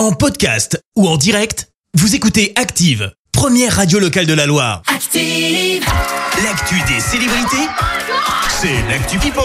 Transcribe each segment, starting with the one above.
En podcast ou en direct, vous écoutez Active, première radio locale de la Loire. Active. L'actu des célébrités, c'est l'actu People.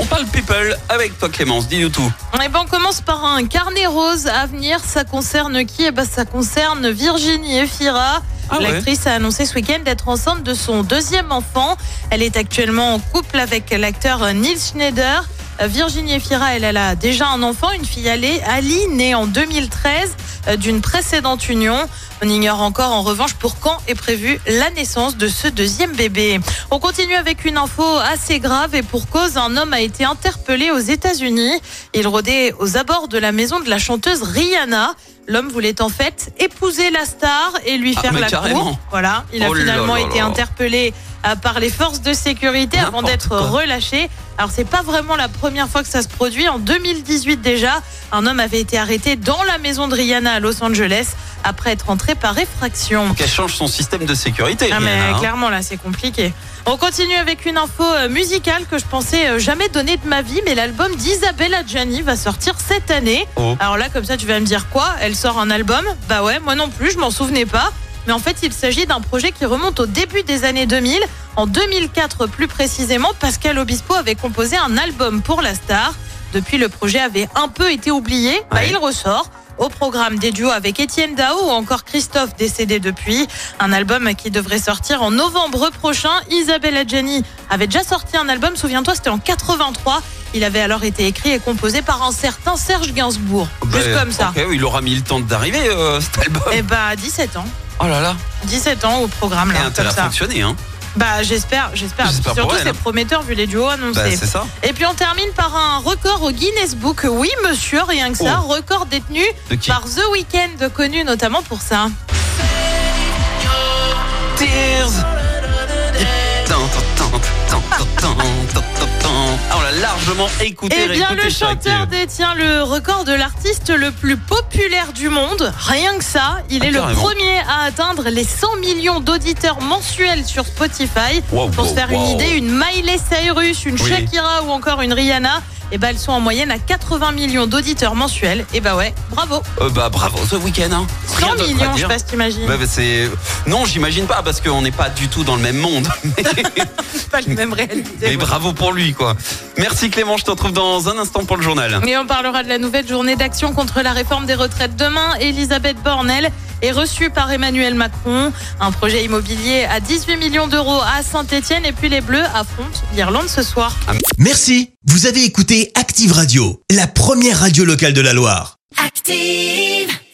On parle people avec toi Clémence, dis-nous tout. Eh ben, on commence par un carnet rose à venir. Ça concerne qui? Eh ben, ça concerne Virginie Efira. Ah ouais. L'actrice a annoncé ce week-end d'être enceinte de son deuxième enfant. Elle est actuellement en couple avec l'acteur Nils Schneider. Virginie Efira, elle, a déjà un enfant, une fille Ali, Ali née en 2013 euh, d'une précédente union. On ignore encore en revanche pour quand est prévue la naissance de ce deuxième bébé. On continue avec une info assez grave et pour cause, un homme a été interpellé aux États-Unis. Il rôdait aux abords de la maison de la chanteuse Rihanna. L'homme voulait en fait épouser la star et lui Ah, faire la carrément. cour. Voilà, il a Oh finalement là été là. interpellé euh, par les forces de sécurité avant d'être relâché. Alors c'est pas vraiment la première fois que ça se produit. En 2018 déjà, un homme avait été arrêté dans la maison de Rihanna à Los Angeles après être entré par effraction. Qu'elle change son système de sécurité. Ah mais hein. clairement là c'est compliqué. On continue avec une info euh, musicale que je pensais euh, jamais donner de ma vie, mais l'album d'Isabella Gianni va sortir cette année. Oh. Alors là comme ça tu vas me dire quoi? Elle sort un album? Bah ouais, moi non plus, je m'en souvenais pas. Mais en fait il s'agit d'un projet qui remonte au début des années 2000. En 2004 plus précisément, Pascal Obispo avait composé un album pour la star. Depuis le projet avait un peu été oublié, bah, Ouais. il ressort. Au programme des duos avec Étienne Dao ou encore Christophe décédé depuis. Un album qui devrait sortir en novembre prochain. Isabelle Adjani avait déjà sorti un album, souviens-toi, c'était en 83. Il avait alors été écrit et composé par un certain Serge Gainsbourg. Juste Bah, comme ça. il aura mis le temps d'arriver euh, cet album. Et bah 17 ans. Oh là là, 17 ans au programme là, comme a ça. fonctionné, hein. Bah j'espère, j'espère. Surtout c'est hein. prometteur vu les duos Bah, annoncés. c'est ça. et puis on termine par un record au Guinness Book. Oui monsieur, rien que ça. Oh. Record détenu par The Weeknd, connu notamment pour ça. Tears on l'a largement écouté. Eh bien, le chanteur détient le record de l'artiste le plus populaire du monde. Rien que ça, il ah, est le premier à atteindre les 100 millions d'auditeurs mensuels sur Spotify. Pour se faire une idée, une Miley Cyrus, une. Shakira ou encore une Rihanna eh ben, elles sont en moyenne à 80 millions d'auditeurs mensuels. Et bah ouais, bravo. Euh, bah bravo, ce week-end. Hein. Rien 100 d'autre à millions, je sais pas si t'imagines. Bah, bah, c'est non, j'imagine pas parce qu'on n'est pas du tout dans le même monde. Pas la même réalité. Mais ouais. bravo pour lui, quoi. Merci Clément, je te retrouve dans un instant pour le journal. Et on parlera de la nouvelle journée d'action contre la réforme des retraites demain. Elisabeth Bornel est reçue par Emmanuel Macron. Un projet immobilier à 18 millions d'euros à Saint-Etienne. Et puis les Bleus affrontent l'Irlande ce soir. Merci, vous avez écouté Active Radio, la première radio locale de la Loire. Active.